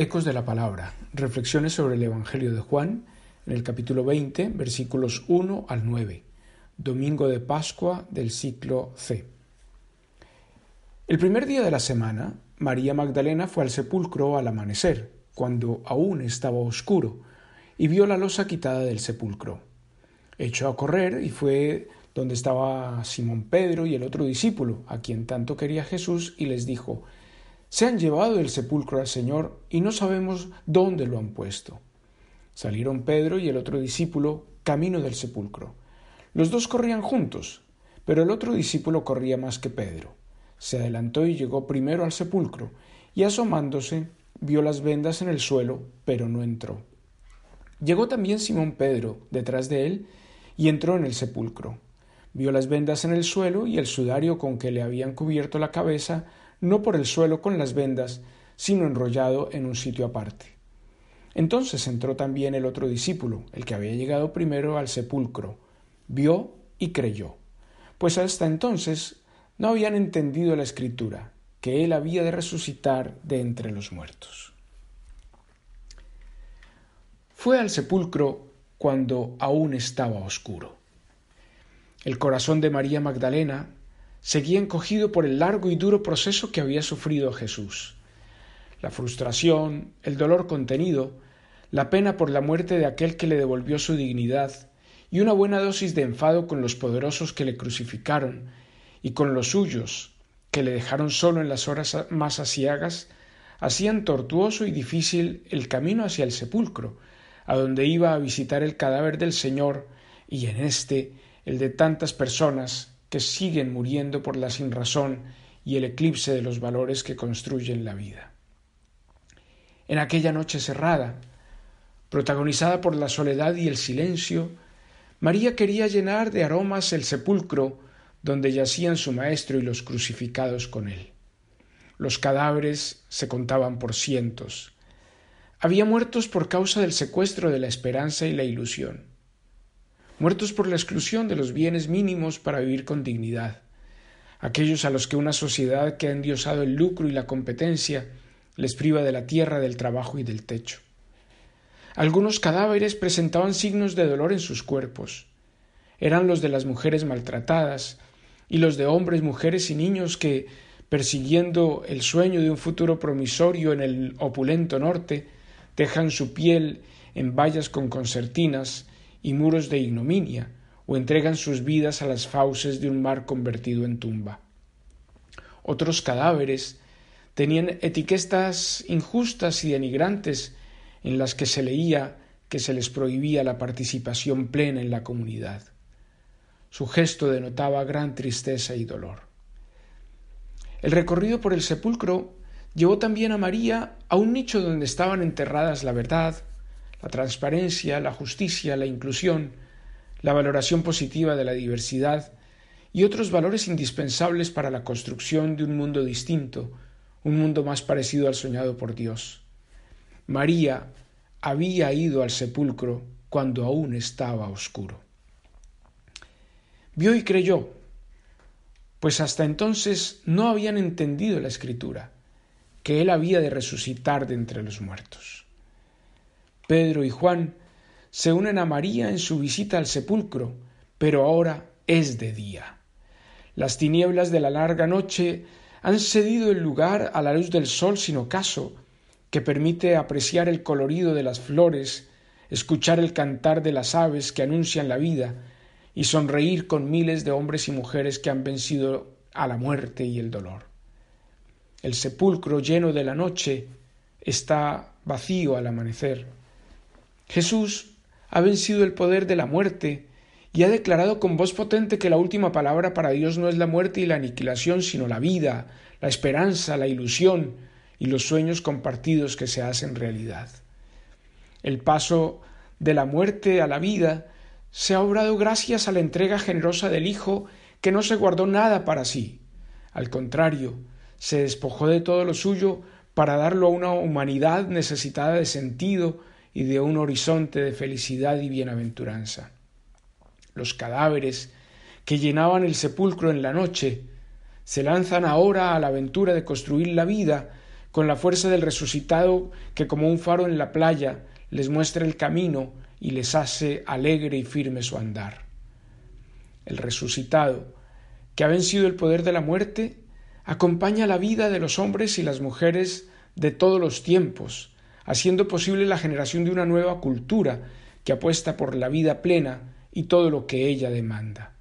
Ecos de la Palabra. Reflexiones sobre el Evangelio de Juan en el capítulo 20, versículos 1 al 9. Domingo de Pascua del ciclo C. El primer día de la semana, María Magdalena fue al sepulcro al amanecer, cuando aún estaba oscuro, y vio la losa quitada del sepulcro. Echó a correr y fue donde estaba Simón Pedro y el otro discípulo, a quien tanto quería Jesús, y les dijo se han llevado del sepulcro al Señor y no sabemos dónde lo han puesto. Salieron Pedro y el otro discípulo camino del sepulcro. Los dos corrían juntos, pero el otro discípulo corría más que Pedro. Se adelantó y llegó primero al sepulcro, y asomándose vio las vendas en el suelo, pero no entró. Llegó también Simón Pedro detrás de él, y entró en el sepulcro. Vio las vendas en el suelo y el sudario con que le habían cubierto la cabeza, no por el suelo con las vendas, sino enrollado en un sitio aparte. Entonces entró también el otro discípulo, el que había llegado primero al sepulcro, vio y creyó, pues hasta entonces no habían entendido la escritura, que él había de resucitar de entre los muertos. Fue al sepulcro cuando aún estaba oscuro. El corazón de María Magdalena seguía encogido por el largo y duro proceso que había sufrido Jesús. La frustración, el dolor contenido, la pena por la muerte de aquel que le devolvió su dignidad, y una buena dosis de enfado con los poderosos que le crucificaron, y con los suyos, que le dejaron solo en las horas más asiagas, hacían tortuoso y difícil el camino hacia el sepulcro, a donde iba a visitar el cadáver del Señor, y en éste el de tantas personas que siguen muriendo por la sinrazón y el eclipse de los valores que construyen la vida. En aquella noche cerrada, protagonizada por la soledad y el silencio, María quería llenar de aromas el sepulcro donde yacían su maestro y los crucificados con él. Los cadáveres se contaban por cientos. Había muertos por causa del secuestro de la esperanza y la ilusión muertos por la exclusión de los bienes mínimos para vivir con dignidad, aquellos a los que una sociedad que ha endiosado el lucro y la competencia les priva de la tierra, del trabajo y del techo. Algunos cadáveres presentaban signos de dolor en sus cuerpos. Eran los de las mujeres maltratadas y los de hombres, mujeres y niños que, persiguiendo el sueño de un futuro promisorio en el opulento norte, dejan su piel en vallas con concertinas y muros de ignominia, o entregan sus vidas a las fauces de un mar convertido en tumba. Otros cadáveres tenían etiquetas injustas y denigrantes en las que se leía que se les prohibía la participación plena en la comunidad. Su gesto denotaba gran tristeza y dolor. El recorrido por el sepulcro llevó también a María a un nicho donde estaban enterradas la verdad, la transparencia, la justicia, la inclusión, la valoración positiva de la diversidad y otros valores indispensables para la construcción de un mundo distinto, un mundo más parecido al soñado por Dios. María había ido al sepulcro cuando aún estaba oscuro. Vio y creyó, pues hasta entonces no habían entendido la escritura, que él había de resucitar de entre los muertos. Pedro y Juan se unen a María en su visita al sepulcro, pero ahora es de día. Las tinieblas de la larga noche han cedido el lugar a la luz del sol sin ocaso, que permite apreciar el colorido de las flores, escuchar el cantar de las aves que anuncian la vida y sonreír con miles de hombres y mujeres que han vencido a la muerte y el dolor. El sepulcro lleno de la noche está vacío al amanecer Jesús ha vencido el poder de la muerte y ha declarado con voz potente que la última palabra para Dios no es la muerte y la aniquilación, sino la vida, la esperanza, la ilusión y los sueños compartidos que se hacen realidad. El paso de la muerte a la vida se ha obrado gracias a la entrega generosa del Hijo que no se guardó nada para sí. Al contrario, se despojó de todo lo suyo para darlo a una humanidad necesitada de sentido, y de un horizonte de felicidad y bienaventuranza. Los cadáveres que llenaban el sepulcro en la noche se lanzan ahora a la aventura de construir la vida con la fuerza del resucitado que como un faro en la playa les muestra el camino y les hace alegre y firme su andar. El resucitado, que ha vencido el poder de la muerte, acompaña la vida de los hombres y las mujeres de todos los tiempos, haciendo posible la generación de una nueva cultura que apuesta por la vida plena y todo lo que ella demanda.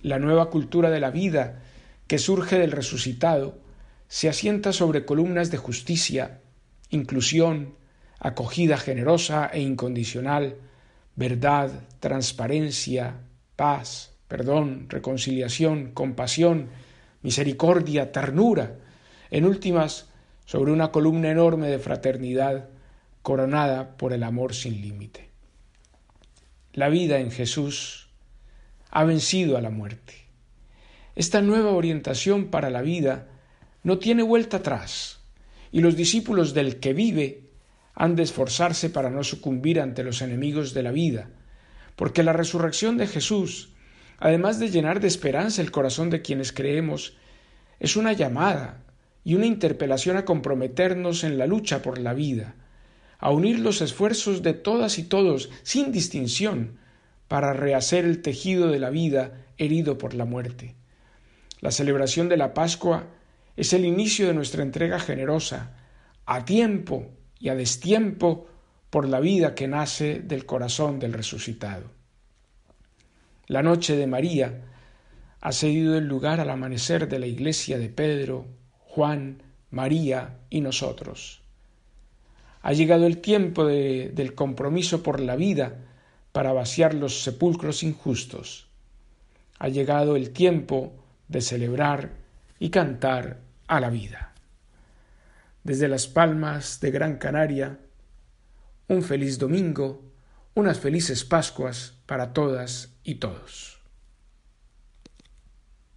La nueva cultura de la vida que surge del resucitado se asienta sobre columnas de justicia, inclusión, acogida generosa e incondicional, verdad, transparencia, paz, perdón, reconciliación, compasión, misericordia, ternura, en últimas, sobre una columna enorme de fraternidad coronada por el amor sin límite. La vida en Jesús ha vencido a la muerte. Esta nueva orientación para la vida no tiene vuelta atrás, y los discípulos del que vive han de esforzarse para no sucumbir ante los enemigos de la vida, porque la resurrección de Jesús, además de llenar de esperanza el corazón de quienes creemos, es una llamada y una interpelación a comprometernos en la lucha por la vida, a unir los esfuerzos de todas y todos, sin distinción, para rehacer el tejido de la vida herido por la muerte. La celebración de la Pascua es el inicio de nuestra entrega generosa, a tiempo y a destiempo, por la vida que nace del corazón del resucitado. La noche de María ha cedido el lugar al amanecer de la iglesia de Pedro, Juan, María y nosotros. Ha llegado el tiempo del compromiso por la vida para vaciar los sepulcros injustos. Ha llegado el tiempo de celebrar y cantar a la vida. Desde las palmas de Gran Canaria, un feliz domingo, unas felices Pascuas para todas y todos.